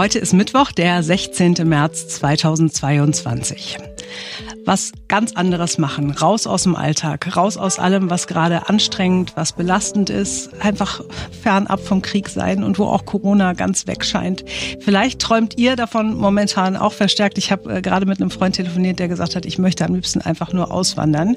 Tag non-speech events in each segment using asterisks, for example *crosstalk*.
Heute ist Mittwoch, der 16. März 2022 was ganz anderes machen. Raus aus dem Alltag, raus aus allem, was gerade anstrengend, was belastend ist. Einfach fernab vom Krieg sein und wo auch Corona ganz weg scheint. Vielleicht träumt ihr davon momentan auch verstärkt. Ich habe äh, gerade mit einem Freund telefoniert, der gesagt hat, ich möchte am liebsten einfach nur auswandern.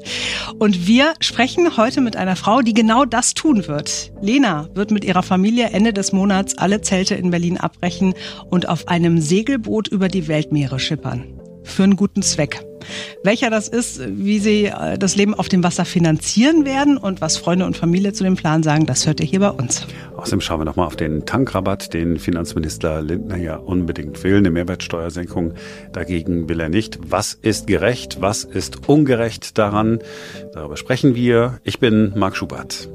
Und wir sprechen heute mit einer Frau, die genau das tun wird. Lena wird mit ihrer Familie Ende des Monats alle Zelte in Berlin abbrechen und auf einem Segelboot über die Weltmeere schippern. Für einen guten Zweck. Welcher das ist, wie sie äh, das Leben auf dem Wasser finanzieren werden und was Freunde und Familie zu dem Plan sagen, das hört ihr hier bei uns. Außerdem schauen wir nochmal auf den Tankrabatt, den Finanzminister Lindner ja unbedingt will. Eine Mehrwertsteuersenkung dagegen will er nicht. Was ist gerecht? Was ist ungerecht daran? Darüber sprechen wir. Ich bin Marc Schubert.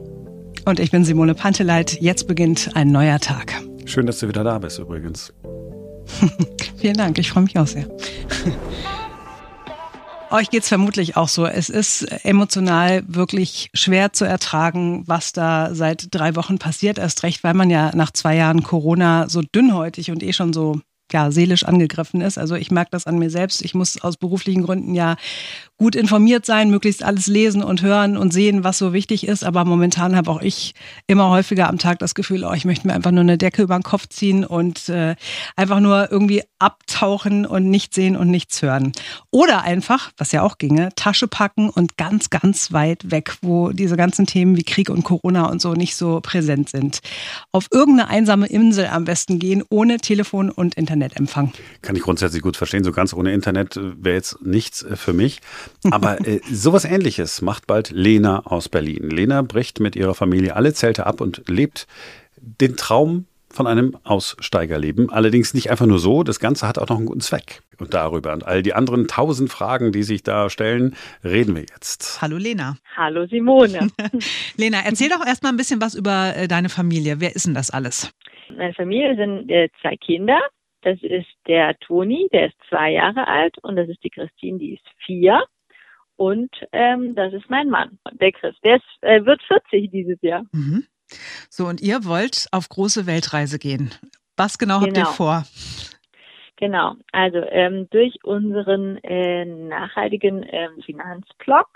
Und ich bin Simone Panteleit. Jetzt beginnt ein neuer Tag. Schön, dass du wieder da bist übrigens. *laughs* Vielen Dank, ich freue mich auch sehr. *laughs* Euch geht's vermutlich auch so. Es ist emotional wirklich schwer zu ertragen, was da seit drei Wochen passiert. Erst recht, weil man ja nach zwei Jahren Corona so dünnhäutig und eh schon so ja, seelisch angegriffen ist. Also ich merke das an mir selbst. Ich muss aus beruflichen Gründen ja gut informiert sein, möglichst alles lesen und hören und sehen, was so wichtig ist. Aber momentan habe auch ich immer häufiger am Tag das Gefühl, oh, ich möchte mir einfach nur eine Decke über den Kopf ziehen und äh, einfach nur irgendwie abtauchen und nichts sehen und nichts hören. Oder einfach, was ja auch ginge, Tasche packen und ganz, ganz weit weg, wo diese ganzen Themen wie Krieg und Corona und so nicht so präsent sind. Auf irgendeine einsame Insel am besten gehen, ohne Telefon und Internetempfang. Kann ich grundsätzlich gut verstehen. So ganz ohne Internet äh, wäre jetzt nichts äh, für mich. Aber äh, sowas ähnliches macht bald Lena aus Berlin. Lena bricht mit ihrer Familie alle Zelte ab und lebt den Traum von einem Aussteigerleben. Allerdings nicht einfach nur so, das Ganze hat auch noch einen guten Zweck. Und darüber und all die anderen tausend Fragen, die sich da stellen, reden wir jetzt. Hallo Lena. Hallo Simone. *laughs* Lena, erzähl doch erstmal ein bisschen was über äh, deine Familie. Wer ist denn das alles? Meine Familie sind äh, zwei Kinder. Das ist der Toni, der ist zwei Jahre alt und das ist die Christine, die ist vier. Und ähm, das ist mein Mann, der Chris. Der ist, äh, wird 40 dieses Jahr. Mhm. So, und ihr wollt auf große Weltreise gehen. Was genau, genau. habt ihr genau. vor? Genau, also ähm, durch unseren äh, nachhaltigen ähm, Finanzblog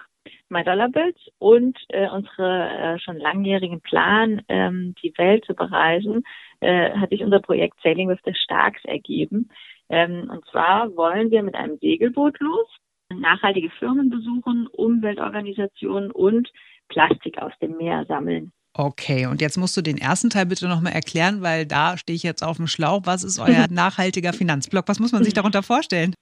My Dollar Bills und äh, unsere äh, schon langjährigen Plan, ähm, die Welt zu bereisen, äh, hat sich unser Projekt Sailing with the Starks ergeben. Ähm, und zwar wollen wir mit einem Segelboot los nachhaltige Firmen besuchen, Umweltorganisationen und Plastik aus dem Meer sammeln. Okay, und jetzt musst du den ersten Teil bitte nochmal erklären, weil da stehe ich jetzt auf dem Schlauch. Was ist euer *laughs* nachhaltiger Finanzblock? Was muss man sich darunter vorstellen?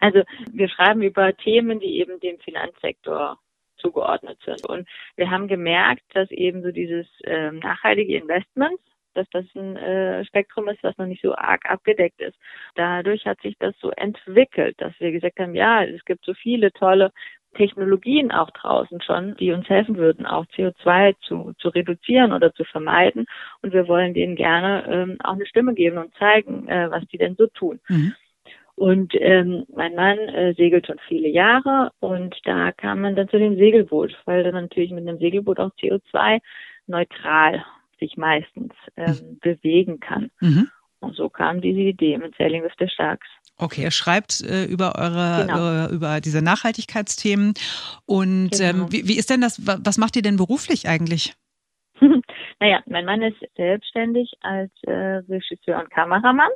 Also wir schreiben über Themen, die eben dem Finanzsektor zugeordnet sind. Und wir haben gemerkt, dass eben so dieses äh, nachhaltige Investments dass das ein äh, Spektrum ist, was noch nicht so arg abgedeckt ist. Dadurch hat sich das so entwickelt, dass wir gesagt haben, ja, es gibt so viele tolle Technologien auch draußen schon, die uns helfen würden, auch CO2 zu, zu reduzieren oder zu vermeiden. Und wir wollen denen gerne ähm, auch eine Stimme geben und zeigen, äh, was die denn so tun. Mhm. Und ähm, mein Mann äh, segelt schon viele Jahre und da kam man dann zu dem Segelboot, weil dann natürlich mit einem Segelboot auch CO2 neutral sich meistens ähm, mhm. bewegen kann. Mhm. Und so kam diese Idee mit Sailing with the Sharks. Okay, ihr schreibt äh, über eure genau. äh, über diese Nachhaltigkeitsthemen und genau. ähm, wie, wie ist denn das? Was macht ihr denn beruflich eigentlich? *laughs* naja, mein Mann ist selbstständig als äh, Regisseur und Kameramann.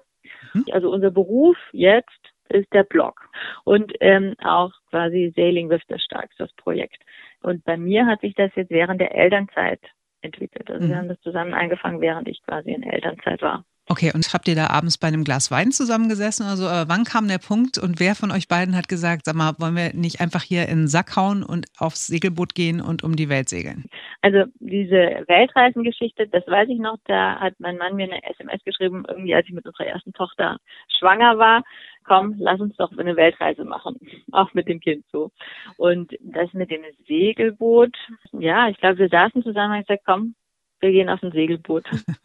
Mhm. Also unser Beruf jetzt ist der Blog und ähm, auch quasi Sailing with the Sharks, das Projekt. Und bei mir hat sich das jetzt während der Elternzeit entwickelt. Also mhm. wir haben das zusammen eingefangen, während ich quasi in Elternzeit war. Okay, und habt ihr da abends bei einem Glas Wein zusammengesessen? Also äh, wann kam der Punkt und wer von euch beiden hat gesagt, sag mal, wollen wir nicht einfach hier in den Sack hauen und aufs Segelboot gehen und um die Welt segeln? Also diese Weltreisengeschichte, das weiß ich noch, da hat mein Mann mir eine SMS geschrieben, irgendwie als ich mit unserer ersten Tochter schwanger war komm, lass uns doch eine Weltreise machen, *laughs* auch mit dem Kind so. Und das mit dem Segelboot, ja, ich glaube, wir saßen zusammen und gesagt, komm, wir gehen auf ein Segelboot,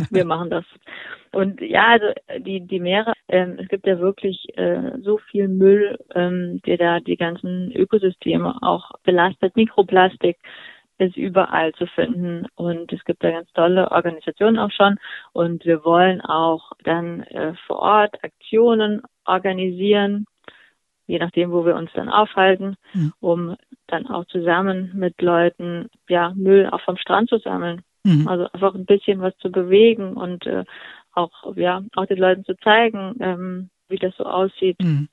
wir *laughs* machen das. Und ja, also die die Meere, ähm, es gibt ja wirklich äh, so viel Müll, ähm, der da die ganzen Ökosysteme auch belastet, Mikroplastik, ist überall zu finden und es gibt da ganz tolle Organisationen auch schon und wir wollen auch dann äh, vor Ort Aktionen organisieren, je nachdem, wo wir uns dann aufhalten, mhm. um dann auch zusammen mit Leuten ja Müll auch vom Strand zu sammeln. Mhm. Also einfach ein bisschen was zu bewegen und äh, auch ja auch den Leuten zu zeigen, ähm, wie das so aussieht. Mhm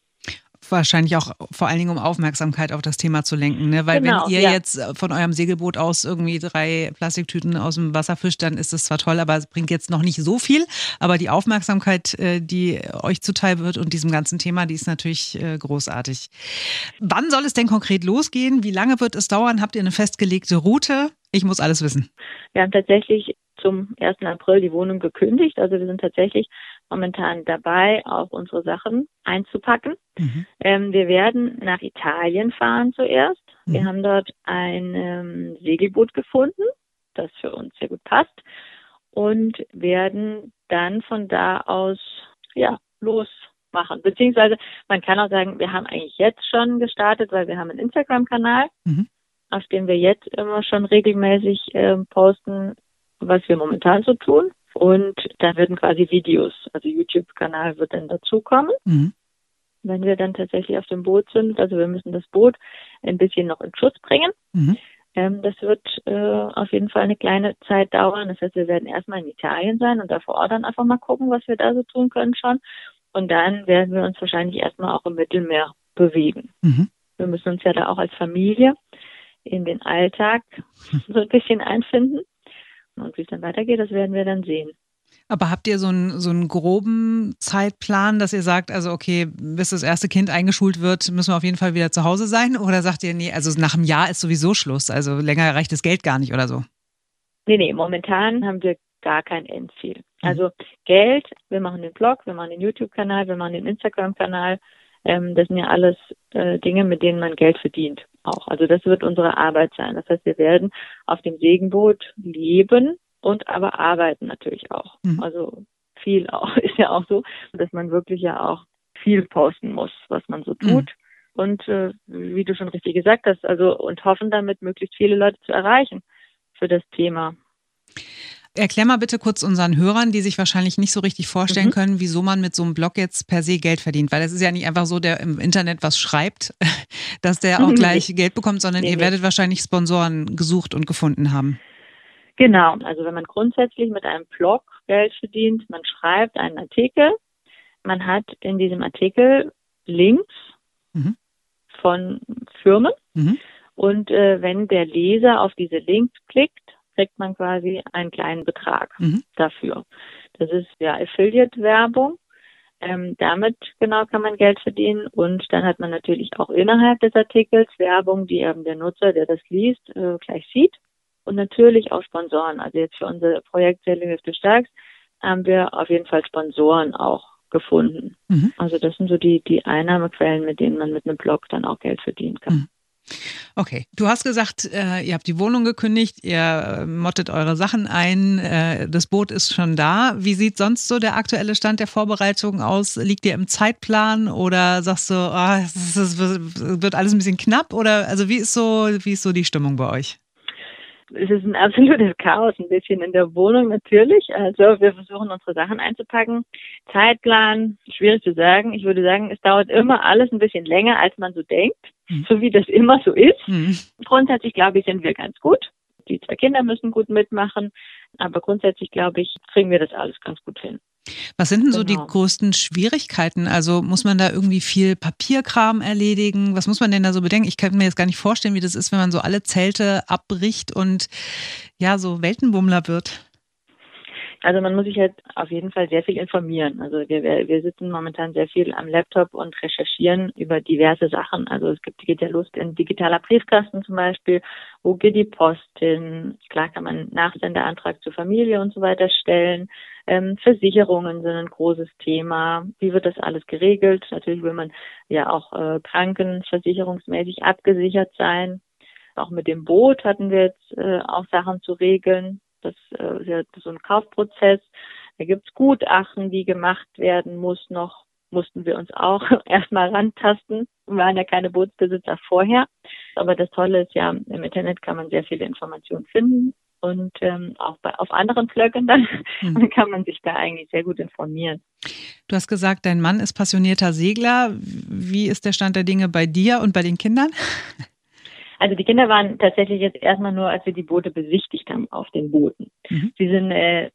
wahrscheinlich auch vor allen Dingen, um Aufmerksamkeit auf das Thema zu lenken. Ne? Weil genau, wenn ihr ja. jetzt von eurem Segelboot aus irgendwie drei Plastiktüten aus dem Wasser fischt, dann ist das zwar toll, aber es bringt jetzt noch nicht so viel. Aber die Aufmerksamkeit, äh, die euch zuteil wird und diesem ganzen Thema, die ist natürlich äh, großartig. Wann soll es denn konkret losgehen? Wie lange wird es dauern? Habt ihr eine festgelegte Route? Ich muss alles wissen. Wir haben tatsächlich zum 1. April die Wohnung gekündigt. Also wir sind tatsächlich momentan dabei, auch unsere Sachen einzupacken. Mhm. Ähm, wir werden nach Italien fahren zuerst. Mhm. Wir haben dort ein ähm, Segelboot gefunden, das für uns sehr gut passt und werden dann von da aus ja losmachen. Beziehungsweise man kann auch sagen, wir haben eigentlich jetzt schon gestartet, weil wir haben einen Instagram-Kanal, mhm. auf dem wir jetzt immer schon regelmäßig äh, posten, was wir momentan so tun. Und da werden quasi Videos, also YouTube-Kanal wird dann dazukommen. Mhm. Wenn wir dann tatsächlich auf dem Boot sind, also wir müssen das Boot ein bisschen noch in Schutz bringen. Mhm. Ähm, das wird äh, auf jeden Fall eine kleine Zeit dauern. Das heißt, wir werden erstmal in Italien sein und da vor Ort dann einfach mal gucken, was wir da so tun können schon. Und dann werden wir uns wahrscheinlich erstmal auch im Mittelmeer bewegen. Mhm. Wir müssen uns ja da auch als Familie in den Alltag *laughs* so ein bisschen einfinden. Und wie es dann weitergeht, das werden wir dann sehen. Aber habt ihr so einen, so einen groben Zeitplan, dass ihr sagt, also okay, bis das erste Kind eingeschult wird, müssen wir auf jeden Fall wieder zu Hause sein? Oder sagt ihr, nee, also nach einem Jahr ist sowieso Schluss, also länger reicht das Geld gar nicht oder so? Nee, nee, momentan haben wir gar kein Endziel. Mhm. Also Geld, wir machen den Blog, wir machen den YouTube-Kanal, wir machen den Instagram-Kanal. Ähm, das sind ja alles äh, Dinge, mit denen man Geld verdient auch. Also das wird unsere Arbeit sein. Das heißt, wir werden auf dem Segenboot leben und aber arbeiten natürlich auch. Mhm. Also viel auch *laughs* ist ja auch so, dass man wirklich ja auch viel posten muss, was man so tut. Mhm. Und äh, wie du schon richtig gesagt hast, also und hoffen damit möglichst viele Leute zu erreichen für das Thema. Erklär mal bitte kurz unseren Hörern, die sich wahrscheinlich nicht so richtig vorstellen mhm. können, wieso man mit so einem Blog jetzt per se Geld verdient. Weil es ist ja nicht einfach so, der im Internet was schreibt, *laughs* dass der auch gleich Geld bekommt, sondern nee, ihr werdet nee. wahrscheinlich Sponsoren gesucht und gefunden haben. Genau, also wenn man grundsätzlich mit einem Blog Geld verdient, man schreibt einen Artikel, man hat in diesem Artikel Links mhm. von Firmen mhm. und äh, wenn der Leser auf diese Links klickt, kriegt man quasi einen kleinen Betrag mhm. dafür. Das ist ja Affiliate-Werbung. Ähm, damit genau kann man Geld verdienen und dann hat man natürlich auch innerhalb des Artikels Werbung, die eben der Nutzer, der das liest, äh, gleich sieht und natürlich auch Sponsoren. Also jetzt für unser Projekt Selling du starkst haben wir auf jeden Fall Sponsoren auch gefunden. Mhm. Also das sind so die, die Einnahmequellen, mit denen man mit einem Blog dann auch Geld verdienen kann. Mhm. Okay, du hast gesagt, äh, ihr habt die Wohnung gekündigt, ihr äh, mottet eure Sachen ein, äh, das Boot ist schon da. Wie sieht sonst so der aktuelle Stand der Vorbereitung aus? Liegt ihr im Zeitplan oder sagst du, oh, es, es wird alles ein bisschen knapp? Oder also wie ist so, wie ist so die Stimmung bei euch? Es ist ein absolutes Chaos, ein bisschen in der Wohnung natürlich. Also wir versuchen unsere Sachen einzupacken. Zeitplan, schwierig zu sagen. Ich würde sagen, es dauert immer alles ein bisschen länger, als man so denkt, mhm. so wie das immer so ist. Mhm. Grundsätzlich glaube ich, sind wir ganz gut. Die zwei Kinder müssen gut mitmachen, aber grundsätzlich glaube ich, kriegen wir das alles ganz gut hin. Was sind denn so die genau. größten Schwierigkeiten? Also muss man da irgendwie viel Papierkram erledigen? Was muss man denn da so bedenken? Ich kann mir jetzt gar nicht vorstellen, wie das ist, wenn man so alle Zelte abbricht und ja, so Weltenbummler wird. Also man muss sich halt auf jeden Fall sehr viel informieren. Also wir, wir sitzen momentan sehr viel am Laptop und recherchieren über diverse Sachen. Also es gibt, geht ja los in digitaler Briefkasten zum Beispiel. Wo geht die Post hin? Klar kann man Nachsendeantrag zur Familie und so weiter stellen. Ähm, Versicherungen sind ein großes Thema. Wie wird das alles geregelt? Natürlich will man ja auch äh, krankenversicherungsmäßig abgesichert sein. Auch mit dem Boot hatten wir jetzt äh, auch Sachen zu regeln. Das äh, ist ja so ein Kaufprozess. Da gibt's Gutachten, die gemacht werden muss noch. mussten wir uns auch *laughs* erstmal rantasten. Wir waren ja keine Bootsbesitzer vorher. Aber das Tolle ist ja, im Internet kann man sehr viele Informationen finden und ähm, auch bei, auf anderen Flöcken dann mhm. *laughs* kann man sich da eigentlich sehr gut informieren. Du hast gesagt, dein Mann ist passionierter Segler. Wie ist der Stand der Dinge bei dir und bei den Kindern? Also die Kinder waren tatsächlich jetzt erstmal nur, als wir die Boote besichtigt haben auf den Booten. Mhm. Sie sind äh,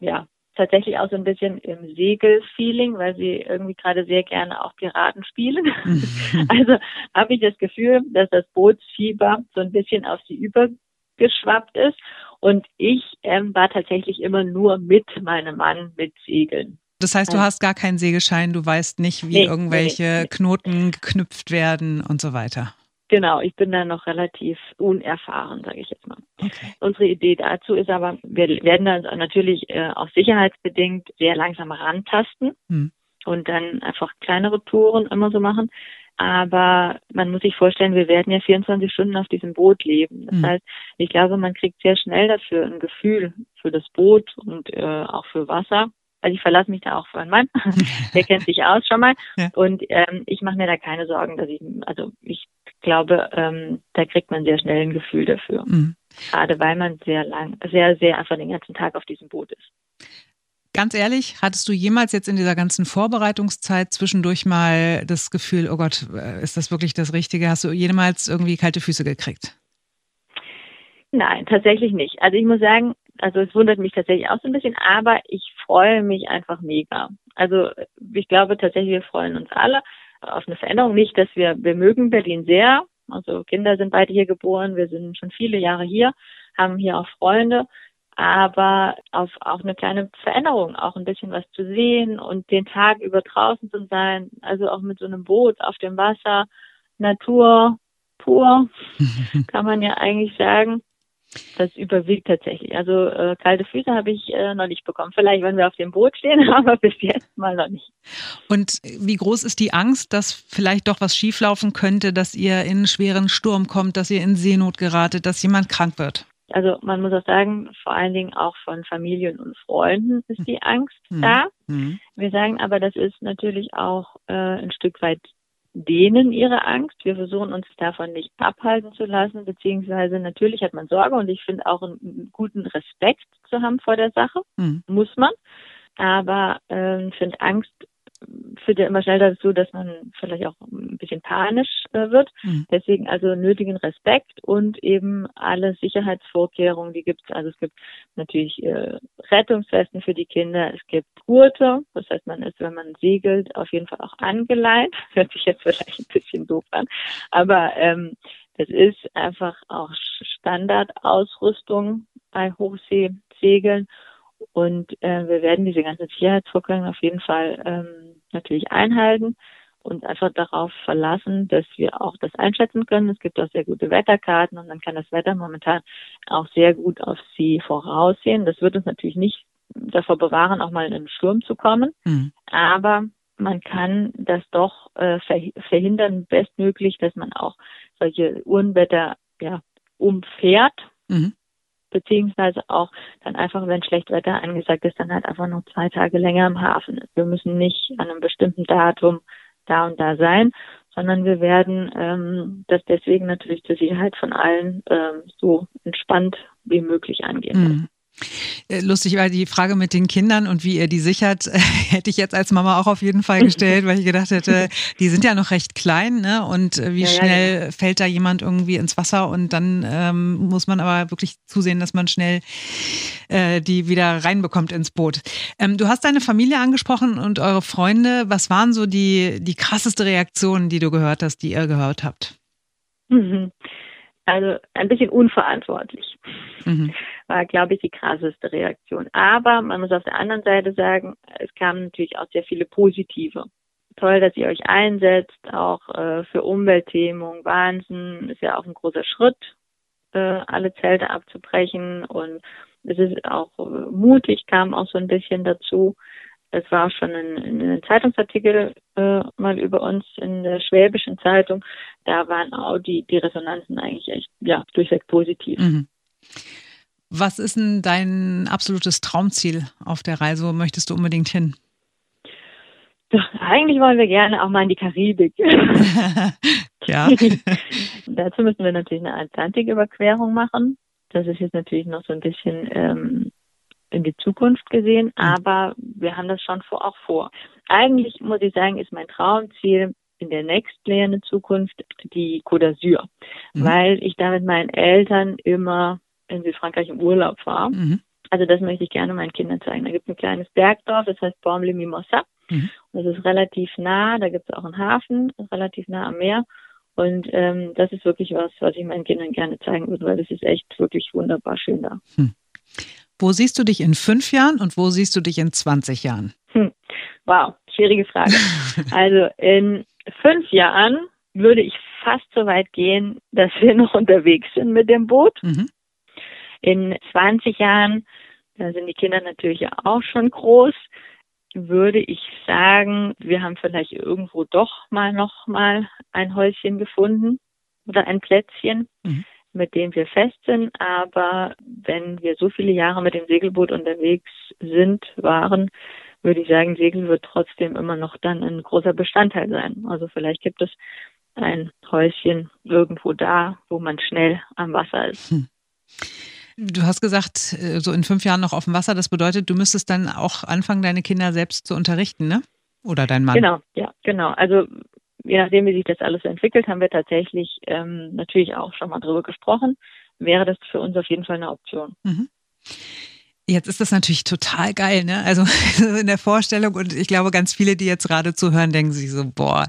ja tatsächlich auch so ein bisschen im Segelfeeling, weil sie irgendwie gerade sehr gerne auch Piraten spielen. Mhm. *laughs* also habe ich das Gefühl, dass das Bootsfieber so ein bisschen auf sie übergeschwappt ist. Und ich ähm, war tatsächlich immer nur mit meinem Mann mit Segeln. Das heißt, du hast gar keinen Segelschein, du weißt nicht, wie nee, irgendwelche nee, nee. Knoten geknüpft werden und so weiter. Genau, ich bin da noch relativ unerfahren, sage ich jetzt mal. Okay. Unsere Idee dazu ist aber, wir werden da natürlich äh, auch sicherheitsbedingt sehr langsam rantasten hm. und dann einfach kleinere Touren immer so machen. Aber man muss sich vorstellen, wir werden ja 24 Stunden auf diesem Boot leben. Das hm. heißt, ich glaube, man kriegt sehr schnell dafür ein Gefühl für das Boot und äh, auch für Wasser also ich verlasse mich da auch auf einen Mann, *laughs* der kennt sich aus schon mal. Ja. Und ähm, ich mache mir da keine Sorgen, dass ich, also ich glaube, ähm, da kriegt man sehr schnell ein Gefühl dafür. Mhm. Gerade weil man sehr lang, sehr, sehr einfach den ganzen Tag auf diesem Boot ist. Ganz ehrlich, hattest du jemals jetzt in dieser ganzen Vorbereitungszeit zwischendurch mal das Gefühl, oh Gott, äh, ist das wirklich das Richtige? Hast du jemals irgendwie kalte Füße gekriegt? Nein, tatsächlich nicht. Also ich muss sagen, also es wundert mich tatsächlich auch so ein bisschen, aber ich freue mich einfach mega. Also ich glaube tatsächlich, wir freuen uns alle auf eine Veränderung. Nicht, dass wir, wir mögen Berlin sehr. Also Kinder sind beide hier geboren, wir sind schon viele Jahre hier, haben hier auch Freunde, aber auf auch eine kleine Veränderung, auch ein bisschen was zu sehen und den Tag über draußen zu sein, also auch mit so einem Boot auf dem Wasser, Natur pur, *laughs* kann man ja eigentlich sagen. Das überwiegt tatsächlich. Also äh, kalte Füße habe ich äh, noch nicht bekommen. Vielleicht, wenn wir auf dem Boot stehen, *laughs* aber bis jetzt mal noch nicht. Und wie groß ist die Angst, dass vielleicht doch was schieflaufen könnte, dass ihr in einen schweren Sturm kommt, dass ihr in Seenot geratet, dass jemand krank wird? Also man muss auch sagen, vor allen Dingen auch von Familien und Freunden ist die Angst mhm. da. Mhm. Wir sagen aber, das ist natürlich auch äh, ein Stück weit denen ihre Angst. Wir versuchen uns davon nicht abhalten zu lassen, beziehungsweise natürlich hat man Sorge und ich finde auch einen guten Respekt zu haben vor der Sache, mhm. muss man. Aber äh, finde Angst führt ja immer schnell dazu, dass man vielleicht auch ein bisschen panisch äh, wird. Mhm. Deswegen also nötigen Respekt und eben alle Sicherheitsvorkehrungen, die gibt es. Also es gibt natürlich äh, Rettungswesten für die Kinder, es gibt Gurte, das heißt, man ist, wenn man segelt, auf jeden Fall auch angeleint. *laughs* Hört sich jetzt vielleicht ein bisschen doof an, aber ähm, das ist einfach auch Standardausrüstung bei Hochseesegeln. Und äh, wir werden diese ganzen Sicherheitsvorkehrungen auf jeden Fall ähm, natürlich einhalten und einfach darauf verlassen, dass wir auch das einschätzen können. Es gibt auch sehr gute Wetterkarten und man kann das Wetter momentan auch sehr gut auf sie voraussehen. Das wird uns natürlich nicht davor bewahren, auch mal in einen Sturm zu kommen. Mhm. Aber man kann das doch äh, verhindern, bestmöglich, dass man auch solche Unwetter ja, umfährt. Mhm beziehungsweise auch dann einfach, wenn schlecht Wetter angesagt ist, dann halt einfach noch zwei Tage länger im Hafen. Wir müssen nicht an einem bestimmten Datum da und da sein, sondern wir werden ähm, das deswegen natürlich zur Sicherheit von allen ähm, so entspannt wie möglich angehen. Äh, lustig, weil die Frage mit den Kindern und wie ihr die sichert, *laughs* hätte ich jetzt als Mama auch auf jeden Fall gestellt, weil ich gedacht hätte, *laughs* die sind ja noch recht klein, ne? Und äh, wie ja, schnell ja, ja. fällt da jemand irgendwie ins Wasser und dann ähm, muss man aber wirklich zusehen, dass man schnell äh, die wieder reinbekommt ins Boot. Ähm, du hast deine Familie angesprochen und eure Freunde. Was waren so die, die krasseste Reaktionen, die du gehört hast, die ihr gehört habt? Mhm. Also ein bisschen unverantwortlich. Mhm. War, glaube ich, die krasseste Reaktion. Aber man muss auf der anderen Seite sagen, es kamen natürlich auch sehr viele positive. Toll, dass ihr euch einsetzt, auch äh, für Umweltthemen. Wahnsinn, ist ja auch ein großer Schritt, äh, alle Zelte abzubrechen. Und es ist auch äh, mutig, kam auch so ein bisschen dazu. Es war schon ein, ein Zeitungsartikel äh, mal über uns in der Schwäbischen Zeitung. Da waren auch die, die Resonanzen eigentlich echt ja, durchweg positiv. Mhm. Was ist denn dein absolutes Traumziel auf der Reise? Wo möchtest du unbedingt hin? Doch, eigentlich wollen wir gerne auch mal in die Karibik. *laughs* ja. *laughs* Dazu müssen wir natürlich eine Atlantiküberquerung machen. Das ist jetzt natürlich noch so ein bisschen ähm, in die Zukunft gesehen, mhm. aber wir haben das schon vor, auch vor. Eigentlich muss ich sagen, ist mein Traumziel in der nächstlehrenden Zukunft die Côte d'Azur, mhm. weil ich da mit meinen Eltern immer in Südfrankreich im Urlaub war. Mhm. Also das möchte ich gerne meinen Kindern zeigen. Da gibt es ein kleines Bergdorf, das heißt Bormes-les-Mimosas. Mhm. Das ist relativ nah, da gibt es auch einen Hafen, relativ nah am Meer. Und ähm, das ist wirklich was, was ich meinen Kindern gerne zeigen würde, weil das ist echt wirklich wunderbar schön da. Hm. Wo siehst du dich in fünf Jahren und wo siehst du dich in 20 Jahren? Hm. Wow, schwierige Frage. *laughs* also in fünf Jahren würde ich fast so weit gehen, dass wir noch unterwegs sind mit dem Boot. Mhm. In 20 Jahren, da sind die Kinder natürlich auch schon groß, würde ich sagen, wir haben vielleicht irgendwo doch mal noch mal ein Häuschen gefunden oder ein Plätzchen, mhm. Mit dem wir fest sind. Aber wenn wir so viele Jahre mit dem Segelboot unterwegs sind, waren, würde ich sagen, Segeln wird trotzdem immer noch dann ein großer Bestandteil sein. Also vielleicht gibt es ein Häuschen irgendwo da, wo man schnell am Wasser ist. Hm. Du hast gesagt, äh, so in fünf Jahren noch auf dem Wasser. Das bedeutet, du müsstest dann auch anfangen, deine Kinder selbst zu unterrichten, ne? Oder dein Mann? Genau, ja, genau. Also je nachdem, wie sich das alles entwickelt, haben wir tatsächlich ähm, natürlich auch schon mal drüber gesprochen. Wäre das für uns auf jeden Fall eine Option. Mhm. Jetzt ist das natürlich total geil, ne? Also *laughs* in der Vorstellung und ich glaube, ganz viele, die jetzt gerade zuhören, denken sich so, boah,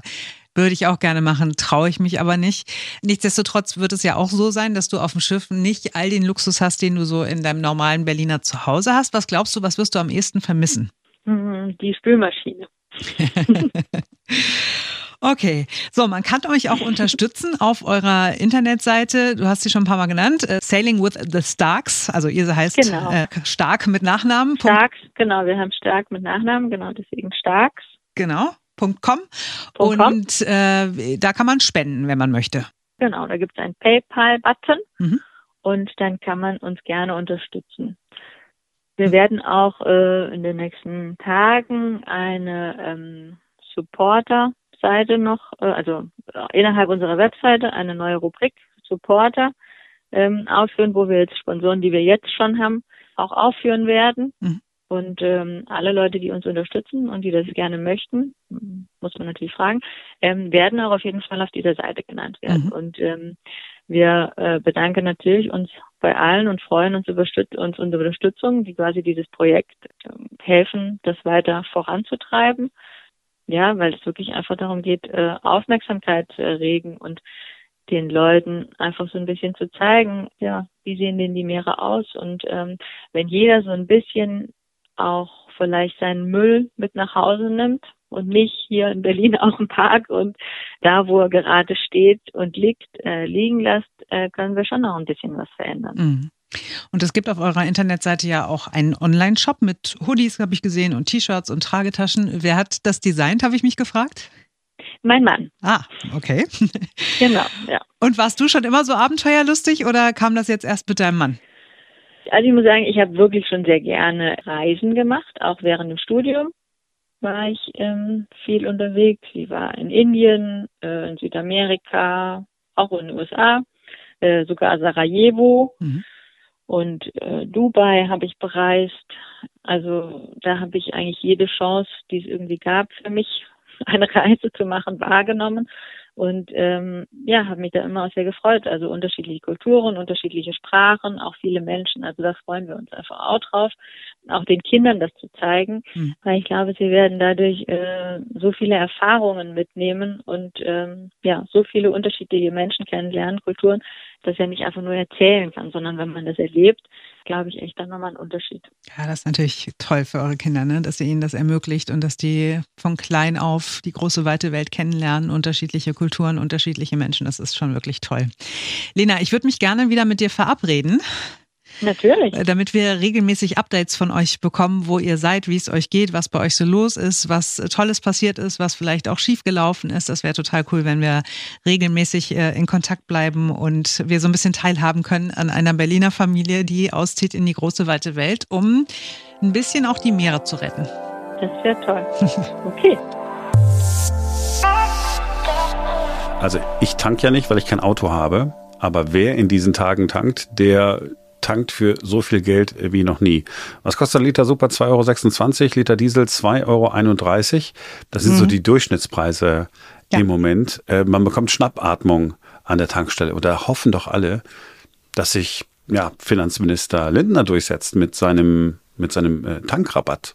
würde ich auch gerne machen, traue ich mich aber nicht. Nichtsdestotrotz wird es ja auch so sein, dass du auf dem Schiff nicht all den Luxus hast, den du so in deinem normalen Berliner Zuhause hast. Was glaubst du, was wirst du am ehesten vermissen? Mhm, die Spülmaschine. *laughs* *laughs* Okay, so, man kann euch auch *laughs* unterstützen auf eurer Internetseite. Du hast sie schon ein paar Mal genannt. Uh, Sailing with the Starks, also ihr heißt genau. äh, Stark mit Nachnamen. Starks, genau, wir haben Stark mit Nachnamen, genau, deswegen Starks. Genau. .com und äh, da kann man spenden, wenn man möchte. Genau, da gibt es einen PayPal-Button mhm. und dann kann man uns gerne unterstützen. Wir mhm. werden auch äh, in den nächsten Tagen eine ähm, Supporter-Seite noch, äh, also äh, innerhalb unserer Webseite eine neue Rubrik Supporter ähm, aufführen, wo wir jetzt Sponsoren, die wir jetzt schon haben, auch aufführen werden. Mhm. Und ähm, alle Leute, die uns unterstützen und die das gerne möchten, muss man natürlich fragen, ähm, werden auch auf jeden Fall auf dieser Seite genannt werden. Mhm. Und ähm, wir äh, bedanken natürlich uns bei allen und freuen uns über uns unsere Unterstützung, die quasi dieses Projekt äh, helfen, das weiter voranzutreiben. Ja, weil es wirklich einfach darum geht, äh, Aufmerksamkeit zu erregen und den Leuten einfach so ein bisschen zu zeigen, ja, wie sehen denn die Meere aus? Und ähm, wenn jeder so ein bisschen auch vielleicht seinen Müll mit nach Hause nimmt und nicht hier in Berlin *laughs* auch im Park und da, wo er gerade steht und liegt, äh, liegen lässt, äh, können wir schon noch ein bisschen was verändern. Mhm. Und es gibt auf eurer Internetseite ja auch einen Online-Shop mit Hoodies, habe ich gesehen, und T-Shirts und Tragetaschen. Wer hat das designt, habe ich mich gefragt? Mein Mann. Ah, okay. *laughs* Genau, ja. Und warst du schon immer so abenteuerlustig oder kam das jetzt erst mit deinem Mann? Also ich muss sagen, ich habe wirklich schon sehr gerne Reisen gemacht, auch während dem Studium war ich ähm, viel unterwegs. Ich war in Indien, äh, in Südamerika, auch in den USA, äh, sogar Sarajevo mhm. Und äh, Dubai habe ich bereist. Also da habe ich eigentlich jede Chance, die es irgendwie gab, für mich *laughs* eine Reise zu machen, wahrgenommen und ähm, ja, habe mich da immer auch sehr gefreut. Also unterschiedliche Kulturen, unterschiedliche Sprachen, auch viele Menschen. Also da freuen wir uns einfach auch drauf, auch den Kindern das zu zeigen, mhm. weil ich glaube, sie werden dadurch äh, so viele Erfahrungen mitnehmen und ähm, ja, so viele unterschiedliche Menschen kennenlernen, Kulturen, dass er nicht einfach nur erzählen kann, sondern wenn man das erlebt, glaube ich, echt dann nochmal ein Unterschied. Ja, das ist natürlich toll für eure Kinder, ne? dass ihr ihnen das ermöglicht und dass die von klein auf die große weite Welt kennenlernen, unterschiedliche Kulturen, unterschiedliche Menschen. Das ist schon wirklich toll. Lena, ich würde mich gerne wieder mit dir verabreden. Natürlich. Äh, damit wir regelmäßig Updates von euch bekommen, wo ihr seid, wie es euch geht, was bei euch so los ist, was äh, Tolles passiert ist, was vielleicht auch schiefgelaufen ist. Das wäre total cool, wenn wir regelmäßig äh, in Kontakt bleiben und wir so ein bisschen teilhaben können an einer Berliner Familie, die auszieht in die große weite Welt, um ein bisschen auch die Meere zu retten. Das wäre toll. *laughs* Okay. Also ich tanke ja nicht, weil ich kein Auto habe. Aber wer in diesen Tagen tankt, der tankt für so viel Geld wie noch nie. Was kostet ein Liter Super? 2,26 Euro, Liter Diesel 2,31 Euro. Das sind mhm. so die Durchschnittspreise ja. im Moment. Äh, man bekommt Schnappatmung an der Tankstelle. Und da hoffen doch alle, dass sich ja, Finanzminister Lindner durchsetzt mit seinem, mit seinem äh, Tankrabatt.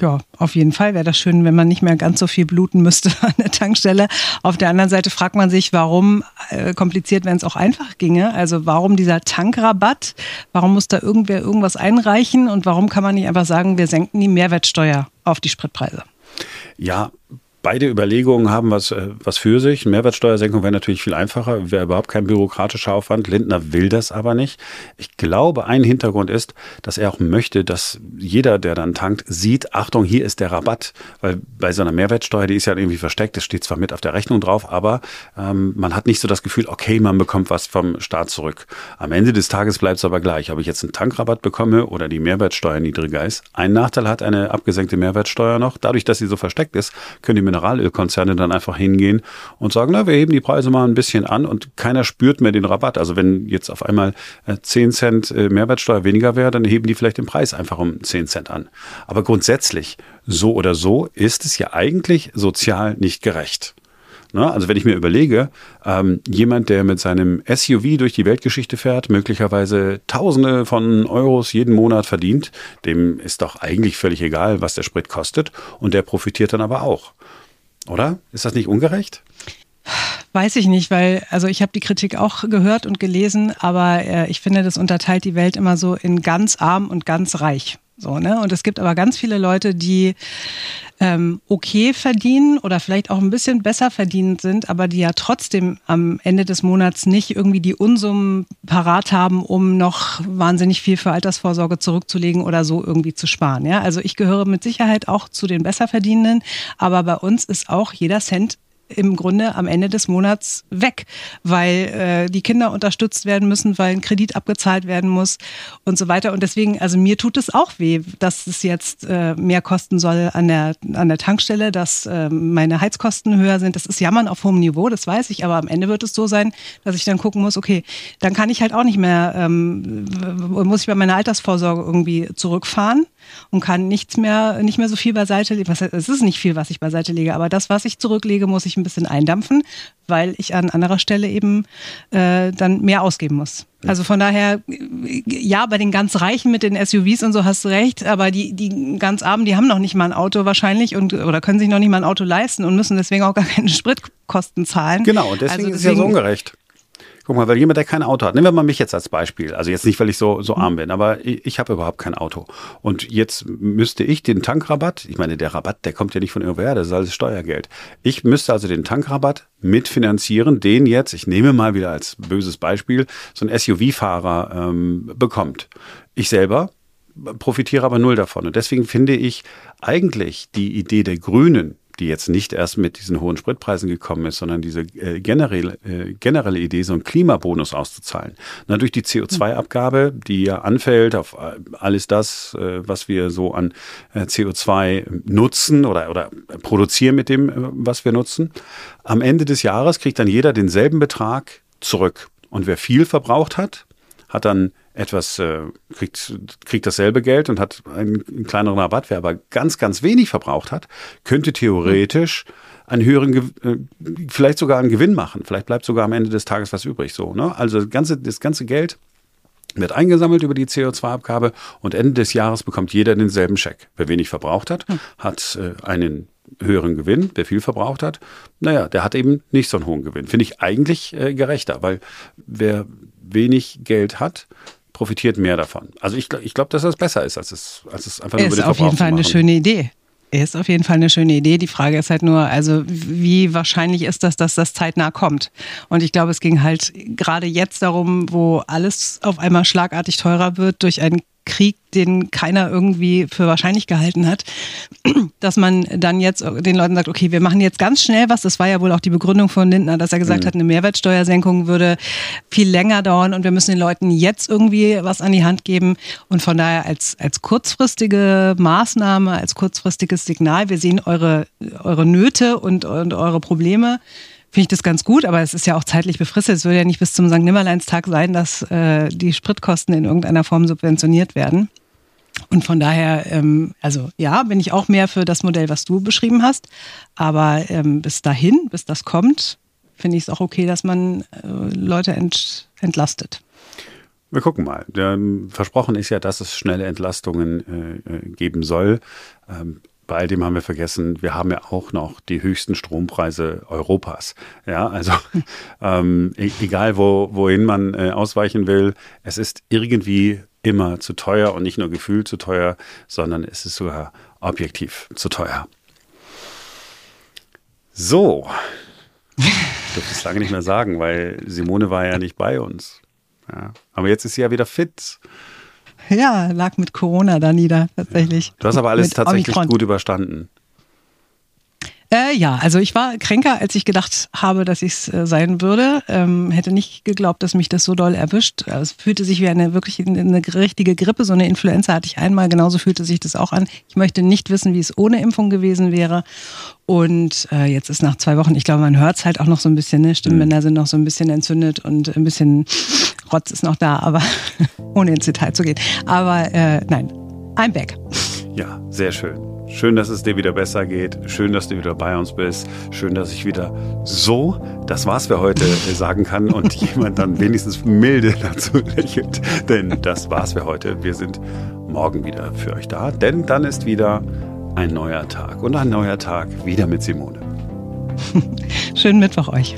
Ja, auf jeden Fall wäre das schön, wenn man nicht mehr ganz so viel bluten müsste *laughs* an der Tankstelle. Auf der anderen Seite fragt man sich, warum äh, kompliziert, wenn es auch einfach ginge. Also warum dieser Tankrabatt? Warum muss da irgendwer irgendwas einreichen? Und warum kann man nicht einfach sagen, wir senken die Mehrwertsteuer auf die Spritpreise? Ja, Beide Überlegungen haben was, äh, was für sich. Mehrwertsteuersenkung wäre natürlich viel einfacher, wäre überhaupt kein bürokratischer Aufwand. Lindner will das aber nicht. Ich glaube, ein Hintergrund ist, dass er auch möchte, dass jeder, der dann tankt, sieht, Achtung, hier ist der Rabatt. Weil bei so einer Mehrwertsteuer, die ist ja irgendwie versteckt, das steht zwar mit auf der Rechnung drauf, aber ähm, man hat nicht so das Gefühl, okay, man bekommt was vom Staat zurück. Am Ende des Tages bleibt es aber gleich. Ob ich jetzt einen Tankrabatt bekomme oder die Mehrwertsteuer niedriger ist. Ein Nachteil hat eine abgesenkte Mehrwertsteuer noch. Dadurch, dass sie so versteckt ist, können die Mineralölkonzerne dann einfach hingehen und sagen, na, wir heben die Preise mal ein bisschen an und keiner spürt mehr den Rabatt. Also wenn jetzt auf einmal 10 äh, Cent äh, Mehrwertsteuer weniger wäre, dann heben die vielleicht den Preis einfach um 10 Cent an. Aber grundsätzlich, so oder so, ist es ja eigentlich sozial nicht gerecht. Ne? Also wenn ich mir überlege, ähm, jemand, der mit seinem SUV durch die Weltgeschichte fährt, möglicherweise Tausende von Euros jeden Monat verdient, dem ist doch eigentlich völlig egal, was der Sprit kostet und der profitiert dann aber auch. Oder? Ist das nicht ungerecht? Weiß ich nicht, weil, also ich habe die Kritik auch gehört und gelesen, aber äh, ich finde, das unterteilt die Welt immer so in ganz arm und ganz reich. So, ne? Und es gibt aber ganz viele Leute, die ähm, okay verdienen oder vielleicht auch ein bisschen besser verdient sind, aber die ja trotzdem am Ende des Monats nicht irgendwie die Unsummen parat haben, um noch wahnsinnig viel für Altersvorsorge zurückzulegen oder so irgendwie zu sparen. Ja? Also ich gehöre mit Sicherheit auch zu den Besserverdienenden, aber bei uns ist auch jeder Cent im Grunde am Ende des Monats weg, weil äh, die Kinder unterstützt werden müssen, weil ein Kredit abgezahlt werden muss und so weiter. Und deswegen, also mir tut es auch weh, dass es jetzt äh, mehr kosten soll an der, an der Tankstelle, dass äh, meine Heizkosten höher sind. Das ist Jammern auf hohem Niveau, das weiß ich, aber am Ende wird es so sein, dass ich dann gucken muss, okay, dann kann ich halt auch nicht mehr, ähm, muss ich bei meiner Altersvorsorge irgendwie zurückfahren und kann nichts mehr, nicht mehr so viel beiseite legen. Es ist nicht viel, was ich beiseite lege, aber das, was ich zurücklege, muss ich ein bisschen eindampfen, weil ich an anderer Stelle eben äh, dann mehr ausgeben muss. Also von daher, ja, bei den ganz Reichen mit den SUVs und so hast du recht, aber die, die ganz Armen, die haben noch nicht mal ein Auto wahrscheinlich und oder können sich noch nicht mal ein Auto leisten und müssen deswegen auch gar keine *laughs* Spritkosten zahlen. Genau, deswegen, also deswegen ist es ja so ungerecht. Guck mal, weil jemand, der kein Auto hat, nehmen wir mal mich jetzt als Beispiel. Also jetzt nicht, weil ich so, so arm bin, aber ich, ich habe überhaupt kein Auto. Und jetzt müsste ich den Tankrabatt, ich meine, der Rabatt, der kommt ja nicht von irgendwoher, das ist alles Steuergeld. Ich müsste also den Tankrabatt mitfinanzieren, den jetzt, ich nehme mal wieder als böses Beispiel, so ein SUV-Fahrer ähm, bekommt. Ich selber profitiere aber null davon. Und deswegen finde ich eigentlich die Idee der Grünen, die jetzt nicht erst mit diesen hohen Spritpreisen gekommen ist, sondern diese äh, generelle, äh, generelle Idee, so einen Klimabonus auszuzahlen. Na, durch die CO2-Abgabe, die ja anfällt auf äh, alles das, äh, was wir so an äh, CO2 nutzen oder, oder produzieren mit dem, äh, was wir nutzen. Am Ende des Jahres kriegt dann jeder denselben Betrag zurück. Und wer viel verbraucht hat, hat dann etwas, äh, kriegt, kriegt dasselbe Geld und hat einen, einen kleineren Rabatt. Wer aber ganz, ganz wenig verbraucht hat, könnte theoretisch einen höheren, äh, vielleicht sogar einen Gewinn machen. Vielleicht bleibt sogar am Ende des Tages was übrig. So, ne? Also das ganze, das ganze Geld wird eingesammelt über die CO2-Abgabe und Ende des Jahres bekommt jeder denselben Scheck. Wer wenig verbraucht hat, hm. hat äh, einen höheren Gewinn. Wer viel verbraucht hat, naja, der hat eben nicht so einen hohen Gewinn. Finde ich eigentlich äh, gerechter, weil wer wenig Geld hat, profitiert mehr davon. Also ich, ich glaube, dass das besser ist, als es, als es einfach nur über den Ist auf jeden Fall eine schöne Idee. Ist auf jeden Fall eine schöne Idee. Die Frage ist halt nur, also wie wahrscheinlich ist das, dass das zeitnah kommt? Und ich glaube, es ging halt gerade jetzt darum, wo alles auf einmal schlagartig teurer wird durch ein Krieg, den keiner irgendwie für wahrscheinlich gehalten hat, *clears throat* dass man dann jetzt den Leuten sagt, okay, wir machen jetzt ganz schnell was. Das war ja wohl auch die Begründung von Lindner, dass er gesagt mhm. hat, eine Mehrwertsteuersenkung würde viel länger dauern und wir müssen den Leuten jetzt irgendwie was an die Hand geben. Und von daher als, als kurzfristige Maßnahme, als kurzfristiges Signal, wir sehen eure, eure Nöte und, und eure Probleme finde ich das ganz gut, aber es ist ja auch zeitlich befristet. Es würde ja nicht bis zum St. Nimmerleinstag sein, dass äh, die Spritkosten in irgendeiner Form subventioniert werden. Und von daher, ähm, also ja, bin ich auch mehr für das Modell, was du beschrieben hast. Aber ähm, bis dahin, bis das kommt, finde ich es auch okay, dass man äh, Leute ent, entlastet. Wir gucken mal. Versprochen ist ja, dass es schnelle Entlastungen äh, äh geben soll. Ähm, bei all dem haben wir vergessen, wir haben ja auch noch die höchsten Strompreise Europas. Ja, also *laughs* ähm, e-, egal wo, wohin man äh, ausweichen will, es ist irgendwie immer zu teuer und nicht nur gefühlt zu teuer, sondern es ist sogar objektiv zu teuer. So, *laughs* ich durfte es lange nicht mehr sagen, weil Simone war ja nicht bei uns. Ja. Aber jetzt ist sie ja wieder fit. Ja, lag mit Corona da nieder, tatsächlich. Du hast aber alles mit tatsächlich Omikron. gut überstanden. Äh, ja, also ich war kränker, als ich gedacht habe, dass ich es äh, sein würde. Ähm, hätte nicht geglaubt, dass mich das so doll erwischt. Es fühlte sich wie eine wirklich eine richtige Grippe. So eine Influenza hatte ich einmal. Genauso fühlte sich das auch an. Ich möchte nicht wissen, wie es ohne Impfung gewesen wäre. Und äh, jetzt ist nach zwei Wochen, ich glaube, man hört es halt auch noch so ein bisschen, ne? Stimmbänder mhm. sind noch so ein bisschen entzündet und ein bisschen Rotz ist noch da, aber *laughs* ohne ins Detail zu gehen. Aber äh, nein, I'm back. Ja, sehr schön. Schön, dass es dir wieder besser geht. Schön, dass du wieder bei uns bist. Schön, dass ich wieder so, das war's für heute, äh, sagen kann und *laughs* jemand dann wenigstens milde dazu lächelt. Denn das war's für heute. Wir sind morgen wieder für euch da, denn dann ist wieder ein neuer Tag und ein neuer Tag wieder mit Simone. *laughs* Schönen Mittwoch euch.